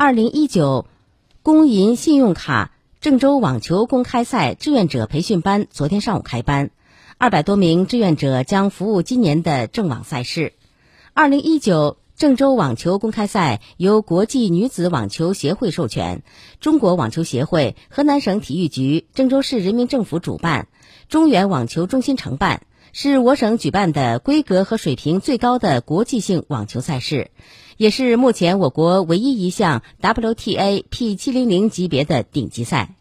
二零一九工银信用卡郑州网球公开赛志愿者培训班昨天上午开班，二百多名志愿者将服务今年的郑网赛事。二零一九郑州网球公开赛由国际女子网球协会授权，中国网球协会、河南省体育局、郑州市人民政府主办，中原网球中心承办。是我省举办的规格和水平最高的国际性网球赛事，也是目前我国唯一一项 WTA P 七零零级别的顶级赛。